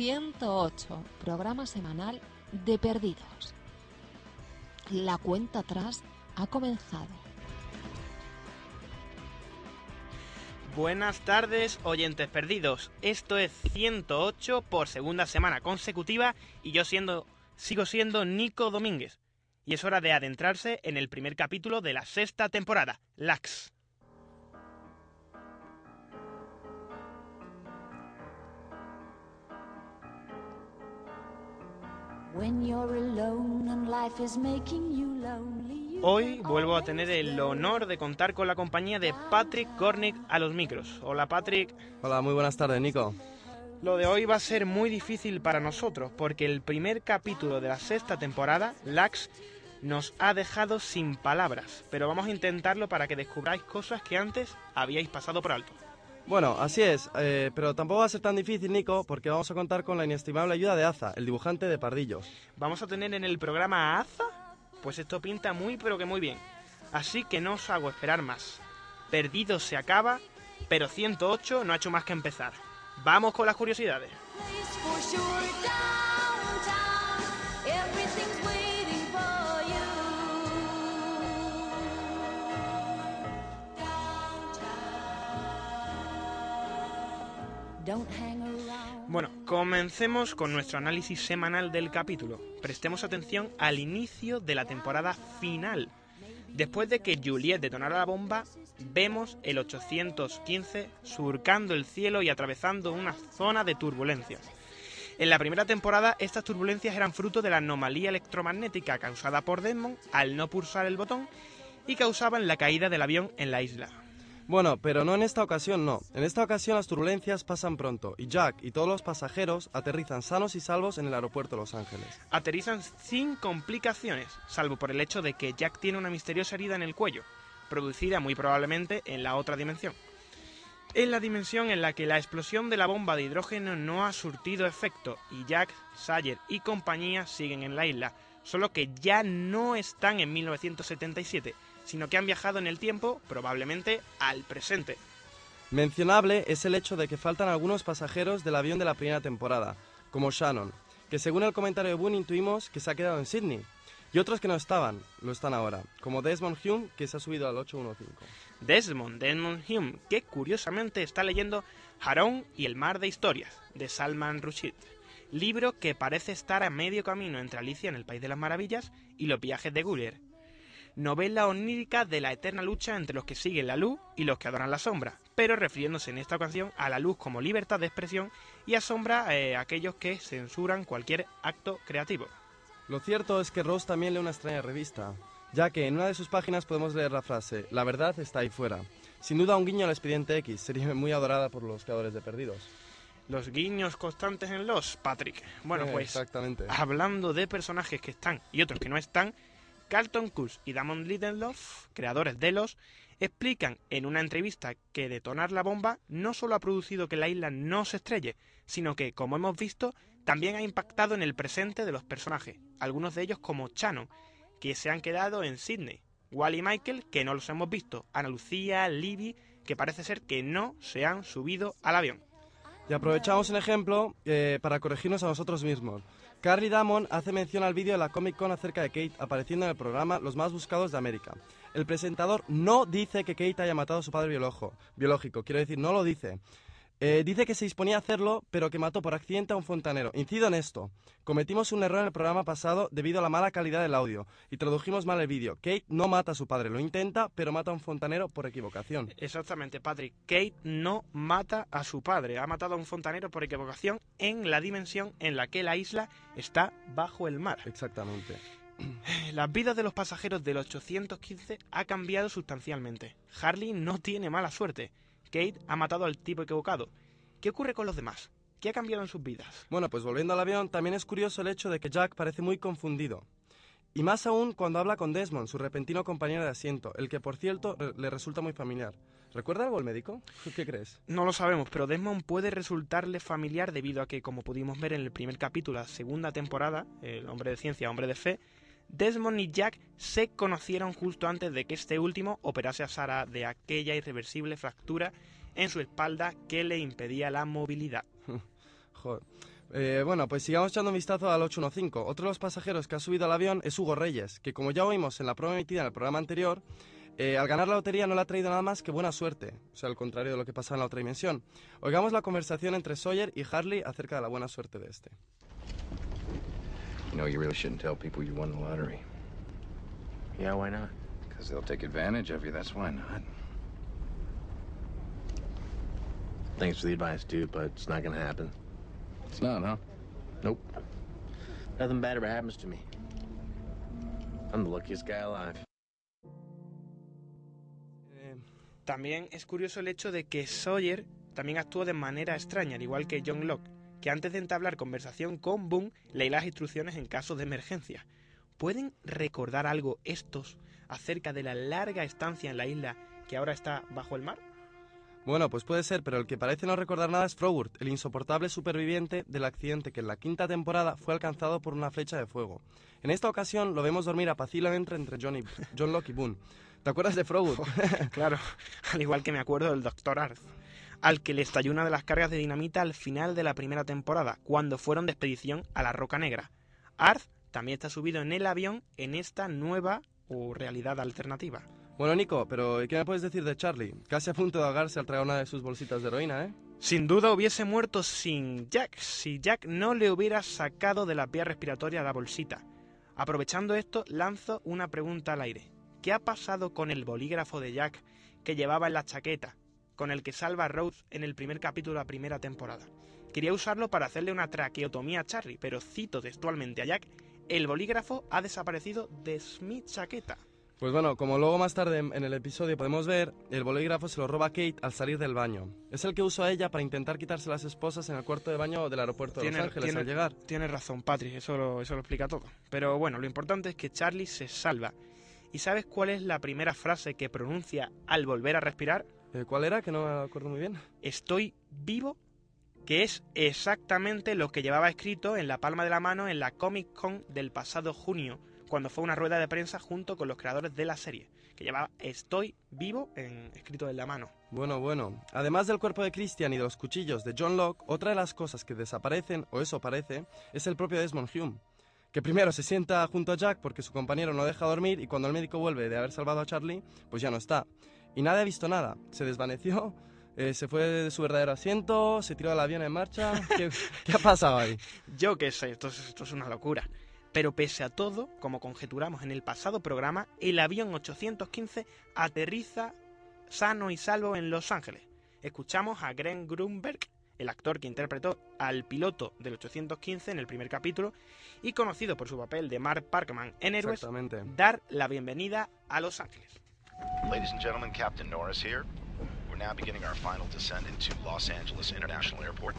108, programa semanal de Perdidos. La cuenta atrás ha comenzado. Buenas tardes, oyentes perdidos. Esto es 108 por segunda semana consecutiva y yo siendo sigo siendo Nico Domínguez. Y es hora de adentrarse en el primer capítulo de la sexta temporada, Lax. Hoy vuelvo a tener el honor de contar con la compañía de Patrick Gornick a los micros. Hola Patrick. Hola, muy buenas tardes Nico. Lo de hoy va a ser muy difícil para nosotros porque el primer capítulo de la sexta temporada, Lax, nos ha dejado sin palabras, pero vamos a intentarlo para que descubráis cosas que antes habíais pasado por alto. Bueno, así es, eh, pero tampoco va a ser tan difícil, Nico, porque vamos a contar con la inestimable ayuda de Aza, el dibujante de Pardillos. ¿Vamos a tener en el programa a Aza? Pues esto pinta muy pero que muy bien. Así que no os hago esperar más. Perdido se acaba, pero 108 no ha hecho más que empezar. Vamos con las curiosidades. Bueno, comencemos con nuestro análisis semanal del capítulo. Prestemos atención al inicio de la temporada final. Después de que Juliet detonara la bomba, vemos el 815 surcando el cielo y atravesando una zona de turbulencias. En la primera temporada, estas turbulencias eran fruto de la anomalía electromagnética causada por Desmond al no pulsar el botón y causaban la caída del avión en la isla. Bueno, pero no en esta ocasión, no. En esta ocasión las turbulencias pasan pronto y Jack y todos los pasajeros aterrizan sanos y salvos en el aeropuerto de Los Ángeles. Aterrizan sin complicaciones, salvo por el hecho de que Jack tiene una misteriosa herida en el cuello, producida muy probablemente en la otra dimensión. Es la dimensión en la que la explosión de la bomba de hidrógeno no ha surtido efecto y Jack, Sayer y compañía siguen en la isla, solo que ya no están en 1977 sino que han viajado en el tiempo, probablemente al presente. Mencionable es el hecho de que faltan algunos pasajeros del avión de la primera temporada, como Shannon, que según el comentario de Boone intuimos que se ha quedado en Sydney, y otros que no estaban, lo están ahora, como Desmond Hume, que se ha subido al 815. Desmond, Desmond Hume, que curiosamente está leyendo Harón y el mar de historias, de Salman Rushdie, libro que parece estar a medio camino entre Alicia en el País de las Maravillas y los viajes de Gulliver, novela onírica de la eterna lucha entre los que siguen la luz y los que adoran la sombra, pero refiriéndose en esta ocasión a la luz como libertad de expresión y a sombra eh, a aquellos que censuran cualquier acto creativo. Lo cierto es que Rose también lee una extraña revista, ya que en una de sus páginas podemos leer la frase La verdad está ahí fuera. Sin duda un guiño al expediente X, sería muy adorada por los creadores de Perdidos. Los guiños constantes en los, Patrick. Bueno, Eh, pues Exactamente. hablando de personajes que están y otros que no están, Carlton Cuse y Damon Lindelof, creadores de los, explican en una entrevista que detonar la bomba no solo ha producido que la isla no se estrelle, sino que, como hemos visto, también ha impactado en el presente de los personajes, algunos de ellos como Shannon, que se han quedado en Sydney, Wally y Michael, que no los hemos visto, Ana Lucía, Libby, que parece ser que no se han subido al avión. Y aprovechamos el ejemplo eh, para corregirnos a nosotros mismos. Carly Damon hace mención al vídeo de la Comic Con acerca de Kate apareciendo en el programa Los más buscados de América. El presentador no dice que Kate haya matado a su padre biológico, quiero decir, no lo dice. Eh, dice que se disponía a hacerlo, pero que mató por accidente a un fontanero. Incido en esto. Cometimos un error en el programa pasado debido a la mala calidad del audio y tradujimos mal el vídeo. Kate no mata a su padre, lo intenta, pero mata a un fontanero por equivocación. Exactamente, Patrick. Kate no mata a su padre, ha matado a un fontanero por equivocación en la dimensión en la que la isla está bajo el mar. Exactamente. Las vidas de los pasajeros del 815 ha cambiado sustancialmente. Harley no tiene mala suerte. Kate ha matado al tipo equivocado. ¿Qué ocurre con los demás? ¿Qué ha cambiado en sus vidas? Bueno, pues volviendo al avión, también es curioso el hecho de que Jack parece muy confundido. Y más aún cuando habla con Desmond, su repentino compañero de asiento, el que por cierto re- le resulta muy familiar. ¿Recuerda algo el médico? ¿Qué crees? No lo sabemos, pero Desmond puede resultarle familiar debido a que, como pudimos ver en el primer capítulo, la segunda temporada, El hombre de ciencia, hombre de fe, Desmond y Jack se conocieron justo antes de que este último operase a Sarah de aquella irreversible fractura en su espalda que le impedía la movilidad. Eh, bueno, pues sigamos echando un vistazo al 815. Otro de los pasajeros que ha subido al avión es Hugo Reyes, que como ya oímos en la prueba emitida en el programa anterior, eh, al ganar la lotería no le ha traído nada más que buena suerte, o sea, al contrario de lo que pasa en la otra dimensión. Oigamos la conversación entre Sawyer y Harley acerca de la buena suerte de este. You know, you really shouldn't tell people you won the lottery. Yeah, why not? Because they'll take advantage of you, that's why not. Thanks for the advice, dude, but it's not gonna happen. It's not, huh? Nope. Nothing bad ever happens to me. I'm the luckiest guy alive. Eh, También es curioso el hecho de que Sawyer también actuó de manera extraña, al igual que John Locke, que antes de entablar conversación con Boone leía las instrucciones en caso de emergencia. ¿Pueden recordar algo estos acerca de la larga estancia en la isla que ahora está bajo el mar? bueno, pues puede ser, pero el que parece no recordar nada es Frogurt, el insoportable superviviente del accidente que en la quinta temporada fue alcanzado por una flecha de fuego. En esta ocasión lo vemos dormir apaciblemente entre John, y- John Locke y Boone. ¿Te acuerdas de Frogurt? Claro, al igual que me acuerdo del Dr. Arth, al que le estalló una de las cargas de dinamita al final de la primera temporada, cuando fueron de expedición a la Roca Negra. Arth también está subido en el avión en esta nueva o realidad alternativa. Bueno, Nico, pero ¿qué me puedes decir de Charlie? Casi a punto de ahogarse al traer una de sus bolsitas de heroína, ¿eh? Sin duda hubiese muerto sin Jack, si Jack no le hubiera sacado de la vía respiratoria la bolsita. Aprovechando esto, lanzo una pregunta al aire. ¿Qué ha pasado con el bolígrafo de Jack que llevaba en la chaqueta, con el que salva a Rose en el primer capítulo de la primera temporada? Quería usarlo para hacerle una traqueotomía a Charlie, pero cito textualmente a Jack, el bolígrafo ha desaparecido de mi chaqueta. Pues bueno, como luego más tarde en el episodio podemos ver, el bolígrafo se lo roba Kate al salir del baño. Es el que usó ella para intentar quitarse las esposas en el cuarto de baño del aeropuerto de Los Tiene- Ángeles tiene- al llegar. Tienes razón, Patrick, eso lo, eso lo explica todo. Pero bueno, lo importante es que Charlie se salva. ¿Y sabes cuál es la primera frase que pronuncia al volver a respirar? Eh, ¿Cuál era? Que no me acuerdo muy bien. Estoy vivo, que es exactamente lo que llevaba escrito en la palma de la mano en la Comic Con del pasado junio, cuando fue una rueda de prensa junto con los creadores de la serie, que llevaba Estoy vivo en, escrito en la mano. Bueno, bueno. Además del cuerpo de Christian y de los cuchillos de John Locke, otra de las cosas que desaparecen, o eso parece, es el propio Desmond Hume. Que primero se sienta junto a Jack porque su compañero no deja dormir y cuando el médico vuelve de haber salvado a Charlie, pues ya no está. Y nadie ha visto nada. Se desvaneció, eh, se fue de su verdadero asiento, se tiró del avión en marcha. ¿Qué, qué ha pasado ahí? Yo qué sé, esto es, esto es una locura. Pero pese a todo, como conjeturamos en el pasado programa, el avión 815 aterriza sano y salvo en Los Ángeles. Escuchamos a Glenn Grunberg, el actor que interpretó al piloto del 815 en el primer capítulo y conocido por su papel de Mark Parkman en Héroes, dar la bienvenida a Los Ángeles. Ladies and gentlemen, Captain Norris here. We're now beginning our final descent into Los Angeles International Airport.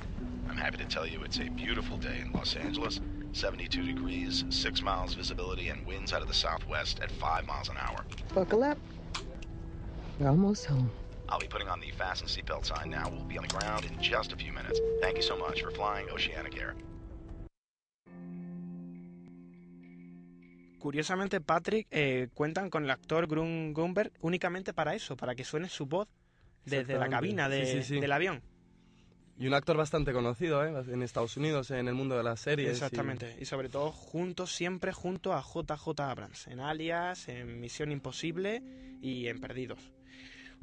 I'm happy to tell you it's a beautiful day in Los Angeles. 72 degrees, 6 miles visibility, and winds out of the southwest at 5 miles an hour. Buckle up. We're almost home. I'll be putting on the fasten seatbelt sign now. We'll be on the ground in just a few minutes. Thank you so much for flying Oceanic Air. Curiosamente, Patrick eh, cuentan con el actor Grun Grunberg únicamente para eso, para que suene su voz desde la cabina de- Sí, sí, sí. del avión. Y un actor bastante conocido, ¿eh? En Estados Unidos, en el mundo de las series. Exactamente. Y... sobre todo junto, siempre junto a JJ Abrams, en Alias, en Misión Imposible y en Perdidos.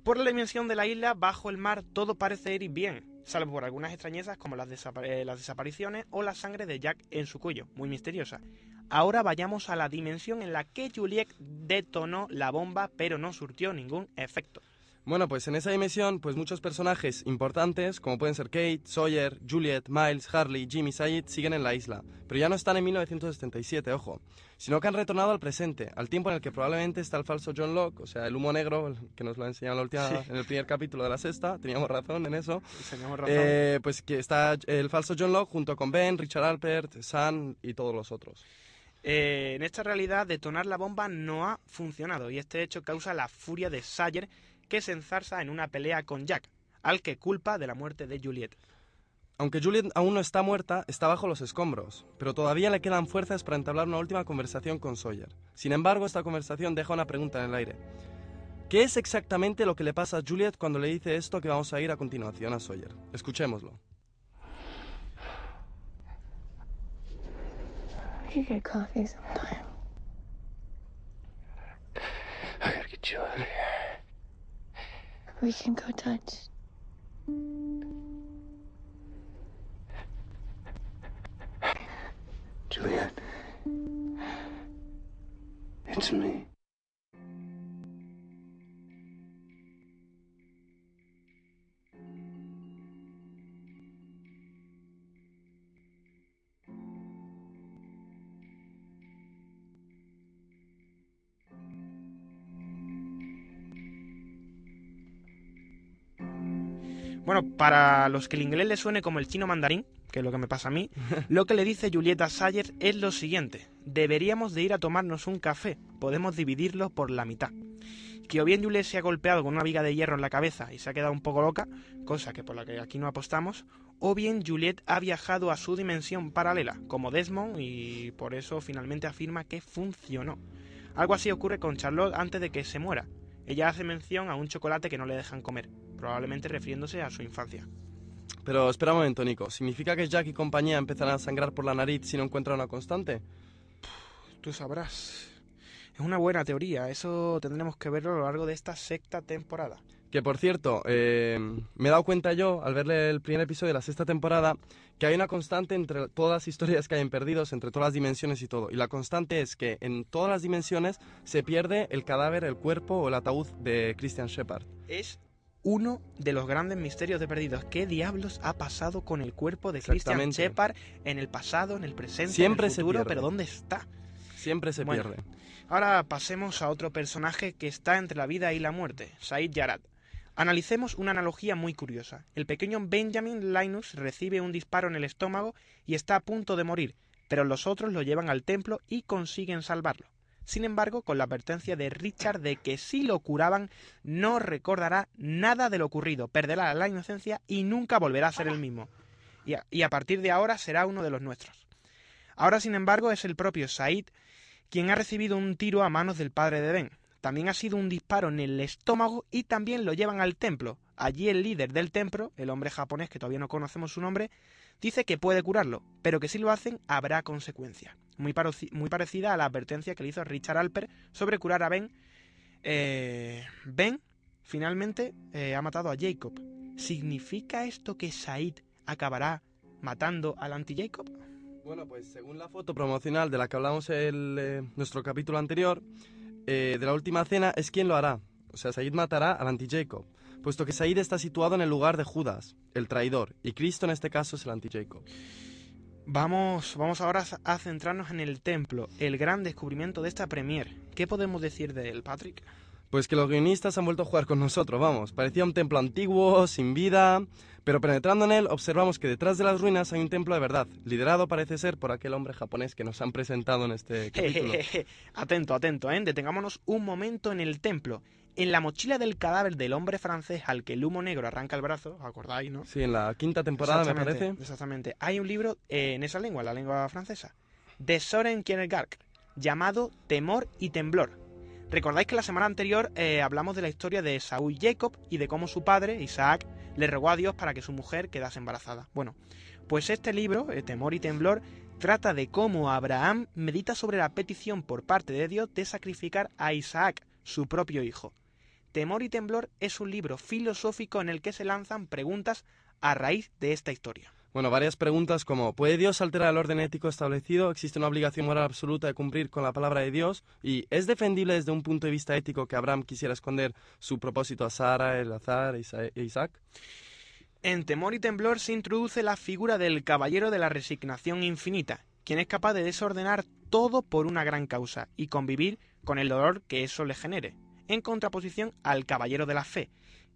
Por la dimensión de la isla, bajo el mar, todo parece ir bien, salvo por algunas extrañezas como las, eh, las desapariciones o la sangre de Jack en su cuello, muy misteriosa. Ahora vayamos a la dimensión en la que Juliet detonó la bomba, pero no surtió ningún efecto. Bueno, pues en esa dimensión, pues muchos personajes importantes, como pueden ser Kate, Sawyer, Juliet, Miles, Harley, Jimmy, Sayid, siguen en la isla. Pero ya no están en 1977, ojo, sino que han retornado al presente, al tiempo en el que probablemente está el falso John Locke, o sea, el humo negro, que nos lo ha enseñado en, la última- Sí. en el primer capítulo de la sexta, teníamos razón en eso. Teníamos razón. Eh, pues que está el falso John Locke junto con Ben, Richard Alpert, Sam y todos los otros. Eh, en esta realidad, detonar la bomba no ha funcionado y este hecho causa la furia de Sayer que se enzarza en una pelea con Jack, al que culpa de la muerte de Juliet. Aunque Juliet aún no está muerta, está bajo los escombros, pero todavía le quedan fuerzas para entablar una última conversación con Sawyer. Sin embargo, esta conversación deja una pregunta en el aire. ¿Qué es exactamente lo que le pasa a Juliet cuando le dice esto que vamos a ir a continuación a Sawyer? Escuchémoslo. We could get coffee sometime. I gotta get you out of here. We can go touch. Juliet. It's me. Bueno, para los que el inglés le suene como el chino mandarín, que es lo que me pasa a mí, lo que le dice Julieta Sayers es lo siguiente. Deberíamos de ir a tomarnos un café. Podemos dividirlo por la mitad. Que o bien Juliet se ha golpeado con una viga de hierro en la cabeza y se ha quedado un poco loca, cosa que por la que aquí no apostamos, o bien Juliet ha viajado a su dimensión paralela, como Desmond, y por eso finalmente afirma que funcionó. Algo así ocurre con Charlotte antes de que se muera. Ella hace mención a un chocolate que no le dejan comer, probablemente refiriéndose a su infancia. Pero espera un momento, Nico. ¿Significa que Jack y compañía empezarán a sangrar por la nariz si no encuentran una constante? Tú sabrás. Es una buena teoría, eso tendremos que verlo a lo largo de esta sexta temporada. Que por cierto, eh, me he dado cuenta yo, al verle el primer episodio de la sexta temporada, que hay una constante entre todas las historias que hay en Perdidos, entre todas las dimensiones y todo. Y la constante es que en todas las dimensiones se pierde el cadáver, el cuerpo o el ataúd de Christian Shepard. Es uno de los grandes misterios de Perdidos. ¿Qué diablos ha pasado con el cuerpo de Christian. Shepard en el pasado, en el presente, Siempre en el futuro? ¿Pero dónde está? Siempre se Bueno. pierde. Ahora pasemos a otro personaje que está entre la vida y la muerte, Said Yarad. Analicemos una analogía muy curiosa. El pequeño Benjamin Linus recibe un disparo en el estómago y está a punto de morir, pero los otros lo llevan al templo y consiguen salvarlo. Sin embargo, con la advertencia de Richard de que si lo curaban no recordará nada de lo ocurrido, perderá la inocencia y nunca volverá a ser el mismo. Y a, y a partir de ahora será uno de los nuestros. Ahora, sin embargo, es el propio Said quien ha recibido un tiro a manos del padre de Ben. También ha sido un disparo en el estómago y también lo llevan al templo. Allí el líder del templo, el hombre japonés que todavía no conocemos su nombre, dice que puede curarlo, pero que si lo hacen habrá consecuencias. Muy, parecida a la advertencia que le hizo Richard Alper sobre curar a Ben. Eh, ben finalmente eh, ha matado a Jacob. ¿Significa esto que Said acabará matando al anti-Jacob? Bueno, pues según la foto promocional de la que hablamos en eh, nuestro capítulo anterior, eh, de la última cena es quien lo hará. O sea, Said matará al anti-Jacob, puesto que Said está situado en el lugar de Judas, el traidor, y Cristo en este caso es el anti-Jacob. Vamos, vamos ahora a centrarnos en el templo, el gran descubrimiento de esta premier. ¿Qué podemos decir de él, Patrick? Pues que los guionistas han vuelto a jugar con nosotros, vamos. Parecía un templo antiguo, sin vida, pero penetrando en él observamos que detrás de las ruinas hay un templo de verdad, liderado parece ser por aquel hombre japonés que nos han presentado en este capítulo. atento, atento, ¿eh? Detengámonos un momento en el templo. En la mochila del cadáver del hombre francés al que el humo negro arranca el brazo, ¿os acordáis, no? Sí, en la quinta temporada me parece. Exactamente. Hay un libro eh, en esa lengua, la lengua francesa, de Soren Kierkegaard, llamado Temor y Temblor. Recordáis que la semana anterior eh, hablamos de la historia de Saúl y Jacob y de cómo su padre, Isaac, le rogó a Dios para que su mujer quedase embarazada. Bueno, pues este libro, eh, Temor y Temblor, trata de cómo Abraham medita sobre la petición por parte de Dios de sacrificar a Isaac, su propio hijo. Temor y Temblor es un libro filosófico en el que se lanzan preguntas a raíz de esta historia. Bueno, varias preguntas como ¿puede Dios alterar el orden ético establecido? ¿Existe una obligación moral absoluta de cumplir con la palabra de Dios? ¿Y es defendible desde un punto de vista ético que Abraham quisiera esconder su propósito a Sara, Elazar e Isa- e Isaac? En Temor y Temblor se introduce la figura del caballero de la resignación infinita, quien es capaz de desordenar todo por una gran causa y convivir con el dolor que eso le genere, en contraposición al caballero de la fe,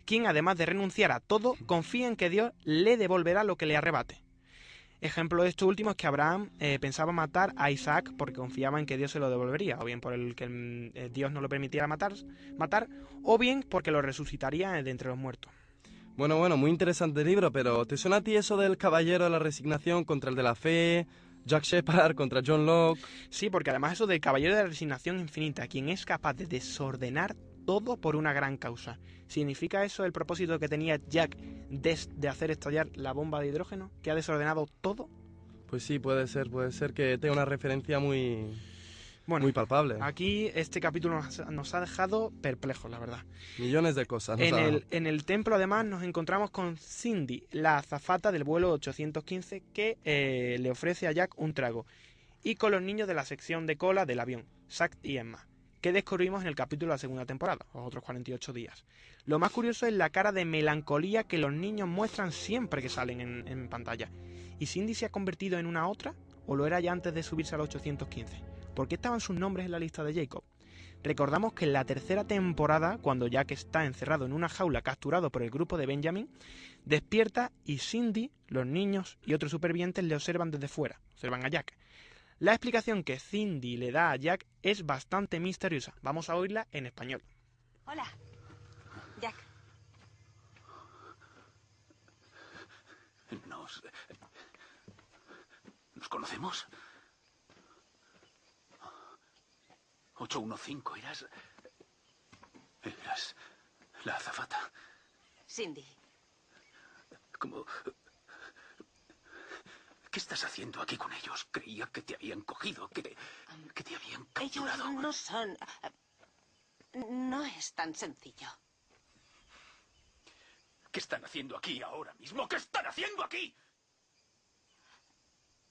quien además de renunciar a todo, confía en que Dios le devolverá lo que le arrebate. Ejemplo de esto último es que Abraham eh, pensaba matar a Isaac porque confiaba en que Dios se lo devolvería, o bien por el que eh, Dios no lo permitiera matar, matar, o bien porque lo resucitaría de entre los muertos. Bueno, bueno, muy interesante libro, pero ¿te suena a ti eso del caballero de la resignación contra el de la fe, Jack Shepard contra John Locke? Sí, porque además eso del caballero de la resignación infinita, quien es capaz de desordenar todo por una gran causa. ¿Significa eso el propósito que tenía Jack de, de hacer estallar la bomba de hidrógeno? ¿Que ha desordenado todo? Pues sí, puede ser, puede ser que tenga una referencia muy, Bueno, muy palpable. aquí este capítulo nos, nos ha dejado perplejos, la verdad. Millones de cosas. En ha el, en el templo, además, nos encontramos con Cindy, la azafata del vuelo 815, que eh, le ofrece a Jack un trago. Y con los niños de la sección de cola del avión, Zack y Emma, que descubrimos en el capítulo de la segunda temporada, los otros 48 días. Lo más curioso es la cara de melancolía que los niños muestran siempre que salen en, en pantalla. ¿Y Cindy se ha convertido en una otra? ¿O lo era ya antes de subirse al 815? ¿Por qué estaban sus nombres en la lista de Jacob? Recordamos que en la tercera temporada, cuando Jack está encerrado en una jaula capturado por el grupo de Benjamin, despierta y Cindy, los niños y otros supervivientes le observan desde fuera, observan a Jack. La explicación que Cindy le da a Jack es bastante misteriosa. Vamos a oírla en español. Hola, Jack. Nos. ¿Nos conocemos? 815, eras. Eras. La azafata. Cindy. Como. ¿Qué estás haciendo aquí con ellos? Creía que te habían cogido, que te, que te habían Ellos capturado. no son... No es tan sencillo. ¿Qué están haciendo aquí ahora mismo? ¿Qué están haciendo aquí?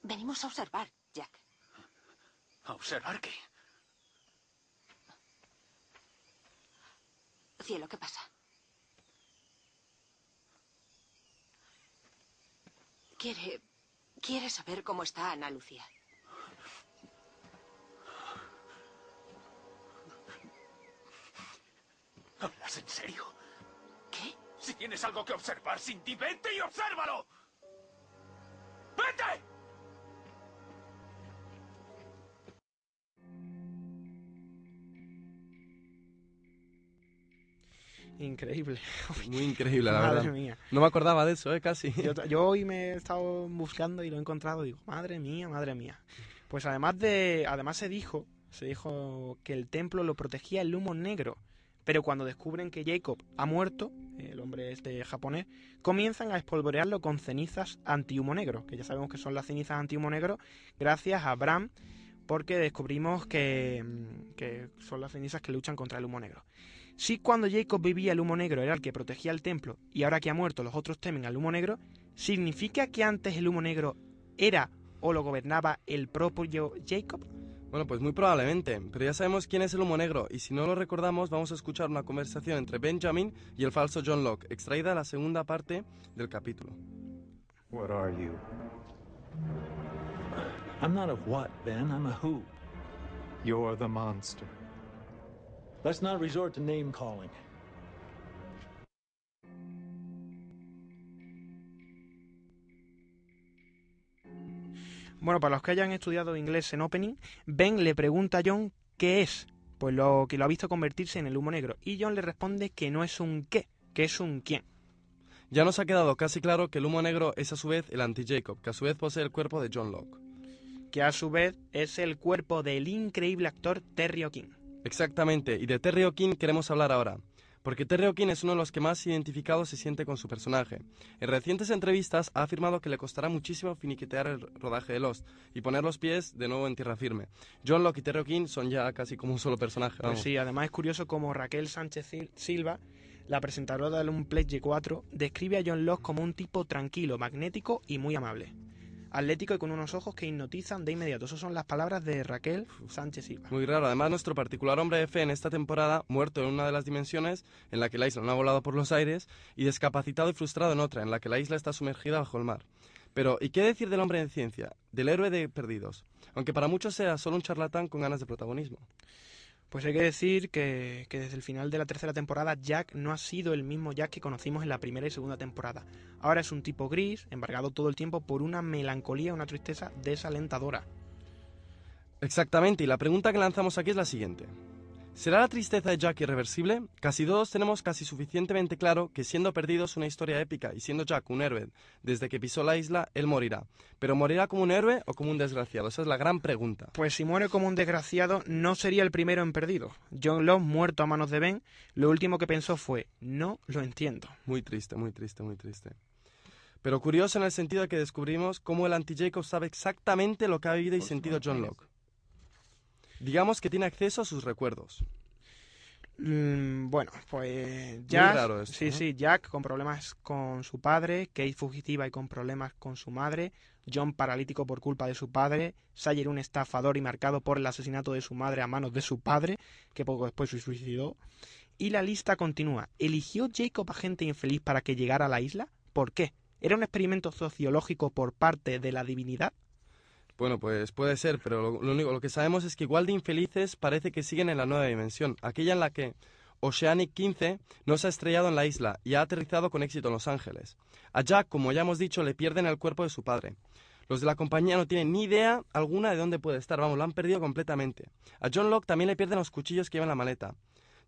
Venimos a observar, Jack. ¿A observar qué? Cielo, ¿qué pasa? Quiere... Quiere saber cómo está Ana Lucía. ¿Hablas en serio? ¿Qué? Si tienes algo que observar, Cindy, vete y obsérvalo. ¡Vete! Increíble. Muy increíble, la Madre verdad. mía. No me acordaba de eso, ¿eh? Casi. Yo, yo hoy me he estado buscando y lo he encontrado. Digo, madre mía, madre mía. Pues además de, además se dijo, se dijo que el templo lo protegía el humo negro. Pero cuando descubren que Jacob ha muerto, el hombre este japonés, comienzan a espolvorearlo con cenizas anti-humo negro, que ya sabemos que son las cenizas anti-humo negro, gracias a Bram, porque descubrimos que, mm, que son las cenizas que luchan contra el humo negro. Si cuando Jacob vivía el humo negro era el que protegía el templo y ahora que ha muerto los otros temen al humo negro, ¿significa que antes el humo negro era o lo gobernaba el propio Jacob? Bueno, pues muy probablemente, pero ya sabemos quién es el humo negro y si no lo recordamos vamos a escuchar una conversación entre Benjamin y el falso John Locke, extraída de la segunda parte del capítulo. What are you? I'm not a what, Ben. I'm a who. You're the monster. Let's not resort to name calling. Bueno, para los que hayan estudiado inglés en Opening, Ben le pregunta a John qué es, pues lo que lo ha visto convertirse en el humo negro, y John le responde que no es un qué, que es un quién. Ya nos ha quedado casi claro que el humo negro es a su vez el anti-Jacob, que a su vez posee el cuerpo de John Locke. que a su vez es el cuerpo del increíble actor Terry O'Quinn. Exactamente, y de Terry O'Quinn queremos hablar ahora. Porque Terry O'Quinn es uno de los que más identificado se siente con su personaje. En recientes entrevistas ha afirmado que le costará muchísimo finiquitear el rodaje de Lost y poner los pies de nuevo en tierra firme. John Locke y Terry O'Quinn son ya casi como un solo personaje. Pues sí, además es curioso como Raquel Sánchez Sil- Silva, la presentadora del Unpledge 4, describe a John Locke como un tipo tranquilo, magnético y muy amable. Atlético y con unos ojos que hipnotizan de inmediato. Esas son las palabras de Raquel Sánchez Silva. Muy raro. Además, nuestro particular hombre de fe en esta temporada, muerto en una de las dimensiones en la que la isla no ha volado por los aires, y discapacitado y frustrado en otra, en la que la isla está sumergida bajo el mar. Pero, ¿y qué decir del hombre de ciencia? Del héroe de Perdidos. Aunque para muchos sea solo un charlatán con ganas de protagonismo. Pues hay que decir que, desde el final de la tercera temporada Jack no ha sido el mismo Jack que conocimos en la primera y segunda temporada. Ahora es un tipo gris, embargado todo el tiempo por una melancolía, una tristeza desalentadora. Exactamente, y la pregunta que lanzamos aquí es la siguiente. ¿Será la tristeza de Jack irreversible? Casi todos tenemos casi suficientemente claro que siendo perdidos una historia épica y siendo Jack un héroe desde que pisó la isla, él morirá. Pero ¿morirá como un héroe o como un desgraciado? Esa es la gran pregunta. Pues si muere como un desgraciado, no sería el primero en perdido. John Locke, muerto a manos de Ben, lo último que pensó fue, no lo entiendo. Muy triste, muy triste, muy triste. Pero curioso en el sentido de que descubrimos cómo el anti-Jacob sabe exactamente lo que ha vivido y sentido John Locke. Digamos que tiene acceso a sus recuerdos. Mm, bueno, pues Jack, raro esto, sí, ¿no? sí, Jack con problemas con su padre, Kate fugitiva y con problemas con su madre, John paralítico por culpa de su padre, Sayer un estafador y marcado por el asesinato de su madre a manos de su padre, que poco después se suicidó. Y la lista continúa. ¿Eligió Jacob a gente infeliz para que llegara a la isla? ¿Por qué? ¿Era un experimento sociológico por parte de la divinidad? Bueno, pues puede ser, pero lo, único lo que sabemos es que igual de infelices parece que siguen en la nueva dimensión, aquella en la que Oceanic 15 no se ha estrellado en la isla y ha aterrizado con éxito en Los Ángeles. A Jack, como ya hemos dicho, le pierden el cuerpo de su padre. Los de la compañía no tienen ni idea alguna de dónde puede estar, vamos, lo han perdido completamente. A John Locke también le pierden los cuchillos que lleva en la maleta.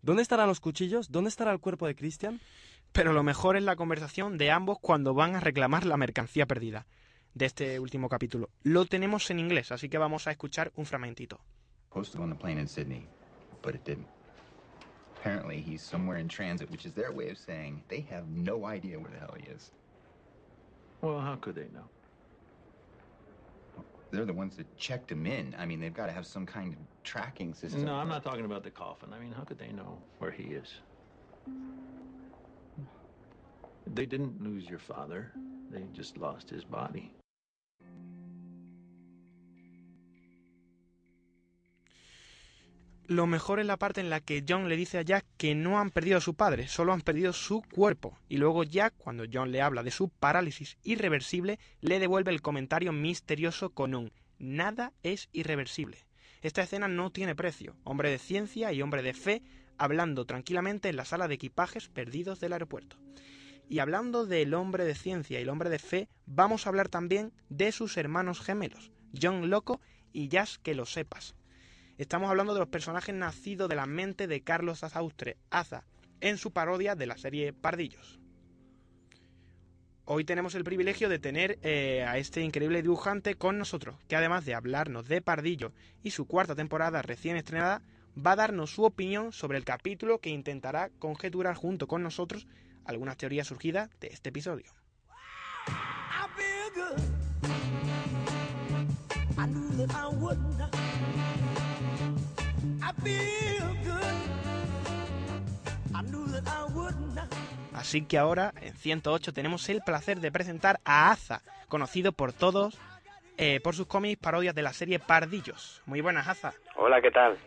¿Dónde estarán los cuchillos? ¿Dónde estará el cuerpo de Christian? Pero lo mejor es la conversación de ambos cuando van a reclamar la mercancía perdida de este último capítulo. Lo tenemos en inglés, así que vamos a escuchar un fragmentito. Posted on the plane in Sydney, but it didn't. Apparently, he's somewhere in transit, which is their way of saying they have no idea where the hell he is. Well, how could they know? They're the ones that checked him in. I mean, they've got to have some kind of tracking system. No, I'm not talking about the coffin. I mean, how could they know where he is? They didn't lose your father. They just lost his body. Lo mejor es la parte en la que John le dice a Jack que no han perdido a su padre, solo han perdido su cuerpo. Y luego Jack, cuando John le habla de su parálisis irreversible, le devuelve el comentario misterioso con un nada es irreversible. Esta escena no tiene precio. Hombre de ciencia y hombre de fe hablando tranquilamente en la sala de equipajes perdidos del aeropuerto. Y hablando del hombre de ciencia y el hombre de fe, vamos a hablar también de sus hermanos gemelos, John Loco y Jazz que lo sepas. Estamos hablando de los personajes nacidos de la mente de Carlos Azaustre, Aza, en su parodia de la serie Pardillos. Hoy tenemos el privilegio de tener eh, a este increíble dibujante con nosotros, que además de hablarnos de Pardillo y su cuarta temporada recién estrenada, va a darnos su opinión sobre el capítulo que intentará conjeturar junto con nosotros algunas teorías surgidas de este episodio. I Así que ahora, en 108, tenemos el placer de presentar a Aza, conocido por todos eh, por sus cómics parodias de la serie Pardillos. Muy buenas, Aza. Hola, ¿qué tal?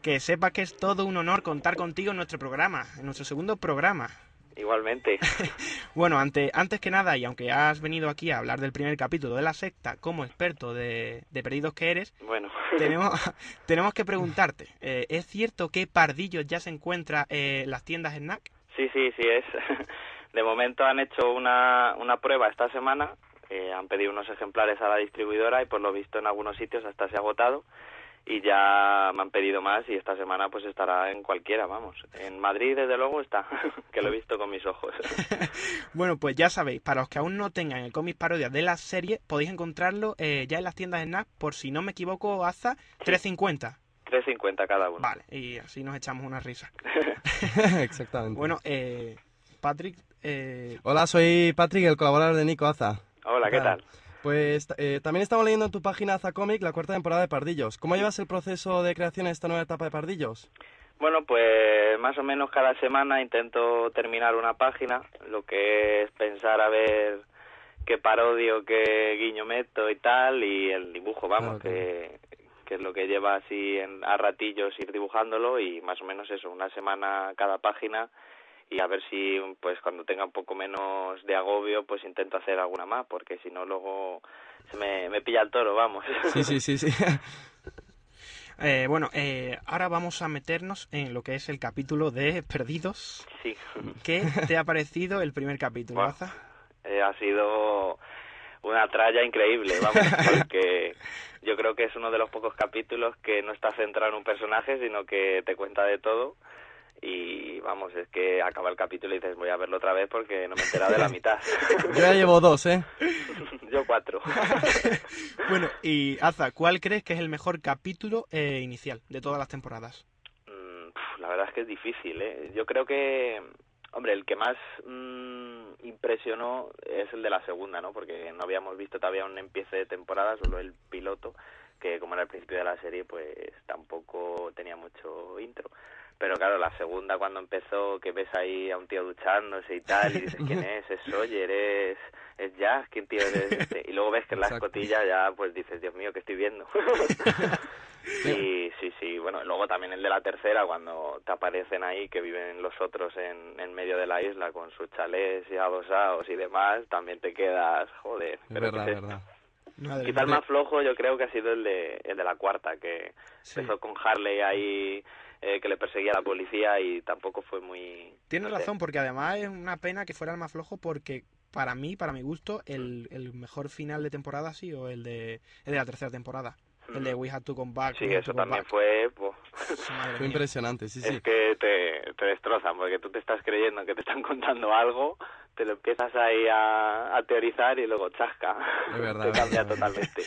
Que sepas que es todo un honor contar contigo en nuestro programa, en nuestro segundo programa. Igualmente. Bueno, ante, antes que nada, y aunque has venido aquí a hablar del primer capítulo de la secta como experto de, de perdidos que eres, Bueno. tenemos, tenemos que preguntarte, eh, ¿es cierto que Pardillos ya se encuentra eh, en las tiendas Snack? Sí, sí, sí es. De momento han hecho una, una prueba esta semana, eh, han pedido unos ejemplares a la distribuidora y por lo visto en algunos sitios hasta se ha agotado y ya me han pedido más y esta semana pues estará en cualquiera, vamos. En Madrid desde luego está, que lo he visto con mis ojos. Bueno, pues ya sabéis, para los que aún no tengan el cómic parodia de la serie, podéis encontrarlo eh, ya en las tiendas Snack, por si no me equivoco, hasta 3.50. 3.50 cada uno. Vale, y así nos echamos una risa. Exactamente. Bueno, eh, Patrick, eh, Hola, soy Patrick, el colaborador de Nico Aza. Hola, ¿qué tal? Pues eh, también estamos leyendo en tu página Aza Comic la cuarta temporada de Pardillos. ¿Cómo llevas el proceso de creación de esta nueva etapa de Pardillos? Bueno, pues más o menos cada semana intento terminar una página, lo que es pensar a ver qué parodio, qué guiño meto y tal, y el dibujo, vamos, claro. que, que es lo que lleva así en, a ratillos ir dibujándolo y más o menos eso, una semana cada página y a ver si pues cuando tenga un poco menos de agobio pues intento hacer alguna más porque si no luego se me, me pilla el toro, vamos. Sí, sí, sí, sí. eh, bueno, eh, ahora vamos a meternos en lo que es el capítulo de Perdidos. Sí. ¿Qué te ha parecido el primer capítulo? Eh, ha sido una tralla increíble, vamos, porque yo creo que es uno de los pocos capítulos que no está centrado en un personaje, sino que te cuenta de todo y vamos, es que acaba el capítulo y dices voy a verlo otra vez porque no me he enterado de la mitad. Yo ya llevo dos, ¿eh? yo cuatro. Bueno, y Aza, ¿cuál crees que es el mejor capítulo eh, inicial de todas las temporadas? Mm, pf, La verdad es que es difícil, ¿eh? Yo creo que, Hombre, el que más mm, impresionó es el de la segunda, ¿no? Porque no habíamos visto todavía un empiece de temporada, solo el piloto, que como era el principio de la serie, pues tampoco tenía mucho intro. Pero claro, la segunda cuando empezó, que ves ahí a un tío duchándose y tal, y dices, ¿quién es? Es Sawyer, es, es Jack, ¿quién tío es este? Y luego ves que en la Exacto. escotilla ya, pues dices, Dios mío, ¿qué estoy viendo? y sí, sí, bueno, luego también el de la tercera, cuando te aparecen ahí, que viven los otros en, en medio de la isla con sus chalés y adosados y demás, también te quedas, joder. Es ¿pero verdad, es verdad. Madre Quizá el más flojo yo creo que ha sido el de, el de la cuarta, que Sí. empezó con Harley ahí, eh, que le perseguía a la policía y tampoco fue muy... Tienes no sé. razón, porque además es una pena que fuera el más flojo porque para mí, para mi gusto, el, el mejor final de temporada ha sido el de, el de la tercera temporada. El de We Had to Come Back. Sí, eso también Back. fue... pues, Fue impresionante, sí, sí. Es que te, te destrozan, porque tú te estás creyendo que te están contando algo, te lo empiezas ahí a, a teorizar y luego chasca. Es verdad, te cambia totalmente.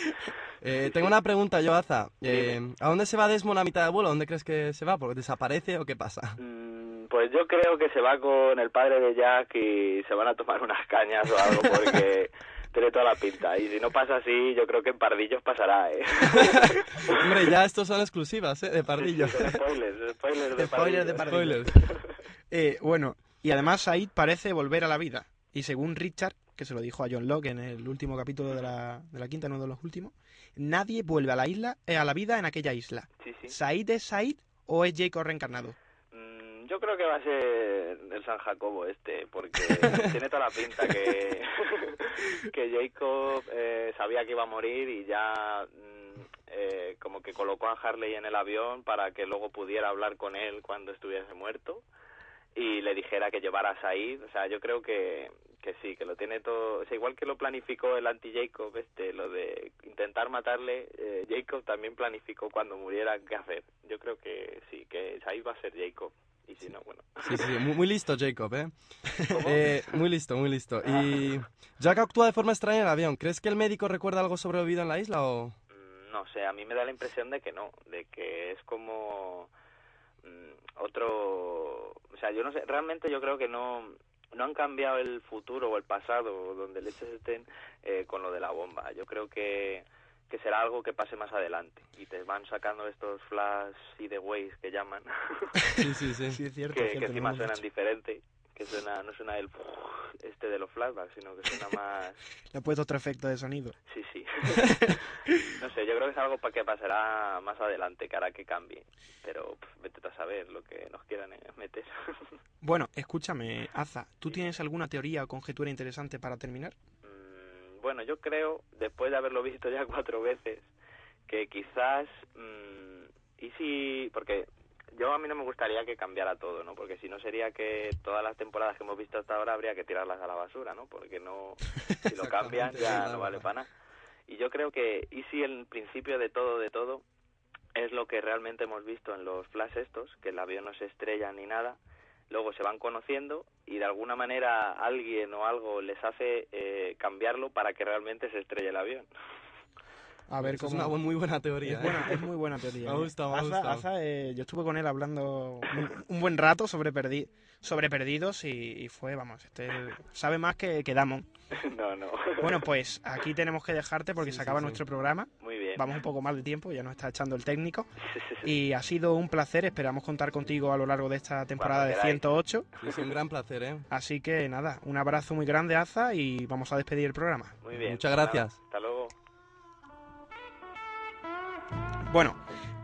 Eh, tengo una pregunta, yo, Aza. Eh, ¿A dónde se va Desmond a mitad de vuelo? ¿Dónde crees que se va? ¿Porque desaparece o qué pasa? Mm, Pues yo creo que se va con el padre de Jack y se van a tomar unas cañas o algo porque tiene toda la pinta. Y si no pasa así, yo creo que en Pardillos pasará, ¿eh? Hombre, ya estos son exclusivas, ¿eh? De pardillo. Son spoilers, spoilers de Pardillos. Pardillos. Eh, bueno, y además Said parece volver a la vida. Y según Richard, que se lo dijo a John Locke en el último capítulo de la, de la quinta, uno de los últimos, nadie vuelve a la isla, eh, a la vida en aquella isla. Sí, sí. ¿Said es Said o es Jacob reencarnado? Mm, Yo creo que va a ser el San Jacobo este, porque tiene toda la pinta que, que Jacob eh, sabía que iba a morir y ya mm, eh, como que colocó a Harley en el avión para que luego pudiera hablar con él cuando estuviese muerto y le dijera que llevara a Said. O sea, yo creo que, que sí, que lo tiene todo. O sea, igual que lo planificó el anti-Jacob, este, lo de intentar matarle, eh, Jacob también planificó cuando muriera qué hacer. Yo creo que sí, que Said va a ser Jacob. Y si no, bueno. Sí, sí, muy, muy listo Jacob, ¿eh? Eh, Muy listo, muy listo. Y Jack actúa de forma extraña en el avión. ¿Crees que el médico recuerda algo sobre el vida en la isla o...? No sé, a mí me da la impresión de que no, de que es como mm, otro, o sea, yo no sé, realmente yo creo que no no han cambiado el futuro o el pasado donde leches estén eh, con lo de la bomba. Yo creo que que será algo que pase más adelante y te van sacando estos flash y the ways que llaman Sí, sí, sí. Sí, es cierto. que, es que encima suenan diferente que suena no suena el este de los flashbacks sino que suena más Le he puesto otro efecto de sonido. Sí, sí. no sé, yo creo que es algo para que pasará más adelante, que hará que cambie. Pero pff, vete a saber lo que nos quieran eh, meter. Bueno, escúchame, Aza, ¿tú tienes alguna teoría o conjetura interesante para terminar? Mm, bueno, yo creo, después de haberlo visto ya cuatro veces, que quizás... mm, y si... Porque yo a mí no me gustaría que cambiara todo, ¿no? Porque si no sería que todas las temporadas que hemos visto hasta ahora habría que tirarlas a la basura, ¿no? Porque no... Si lo cambian ya no vale para nada. Y yo creo que... Y si el principio de todo, de todo, es lo que realmente hemos visto en los flash estos, que el avión no se estrella ni nada, luego se van conociendo y de alguna manera alguien o algo les hace eh, cambiarlo para que realmente se estrelle el avión. A ver cómo... Es una muy buena teoría. Es, ¿eh? es muy buena teoría. Me ha ¿eh? gustado, me ha Aza- gustado. Eh, yo estuve con él hablando un, un buen rato sobre, perdi sobre perdidos y, y fue, vamos, este sabe más que, que Damon. no, no. Bueno, pues aquí tenemos que dejarte porque Sí, se acaba sí. nuestro programa. Muy bien. Vamos un poco más de tiempo, ya nos está echando el técnico. Y ha sido un placer, esperamos contar contigo a lo largo de esta temporada de queráis. 108. Sí, sí, un gran placer, ¿eh? Así que nada, un abrazo muy grande, Aza, y vamos a despedir el programa. Muy bien. Muchas gracias. hasta luego. Bueno,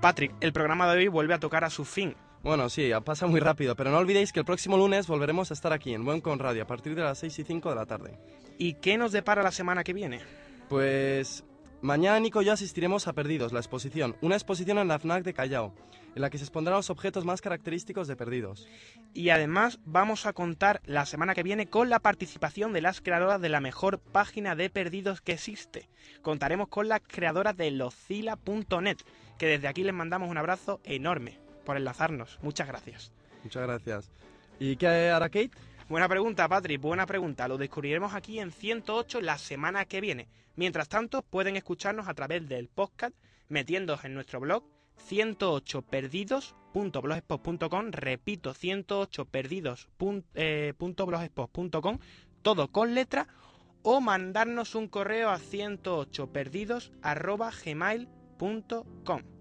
Patrick, el programa de hoy vuelve a tocar a su fin. Bueno, sí, pasa muy rápido, pero no olvidéis que el próximo lunes volveremos a estar aquí en Buen Con Radio a partir de las 6 y 5 de la tarde. ¿Y qué nos depara la semana que viene? Pues mañana Nico y yo asistiremos a Perdidos, la exposición, una exposición en la FNAC de Callao, en la que se expondrán los objetos más característicos de Perdidos. Y además vamos a contar la semana que viene con la participación de las creadoras de la mejor página de perdidos que existe. Contaremos con las creadoras de locila.net, que desde aquí les mandamos un abrazo enorme por enlazarnos. Muchas gracias. Muchas gracias. ¿Y qué hará Kate? Buena pregunta, Patrick, buena pregunta. Lo descubriremos aquí en 108 la semana que viene. Mientras tanto, pueden escucharnos a través del podcast metiéndose en nuestro blog 108perdidos.com 108perdidos.blogspot.com, repito, 108perdidos.blogspot.com, todo con letra, o mandarnos un correo a 108perdidos.gmail.com.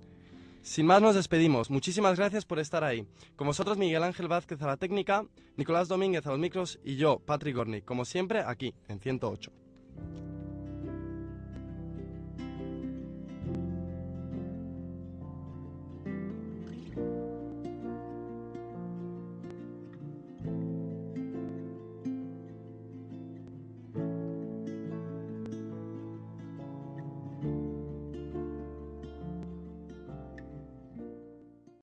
Sin más nos despedimos. Muchísimas gracias por estar ahí. Con vosotros Miguel Ángel Vázquez a la técnica, Nicolás Domínguez a los micros y yo, Patrick Gornick, como siempre, aquí, en 108.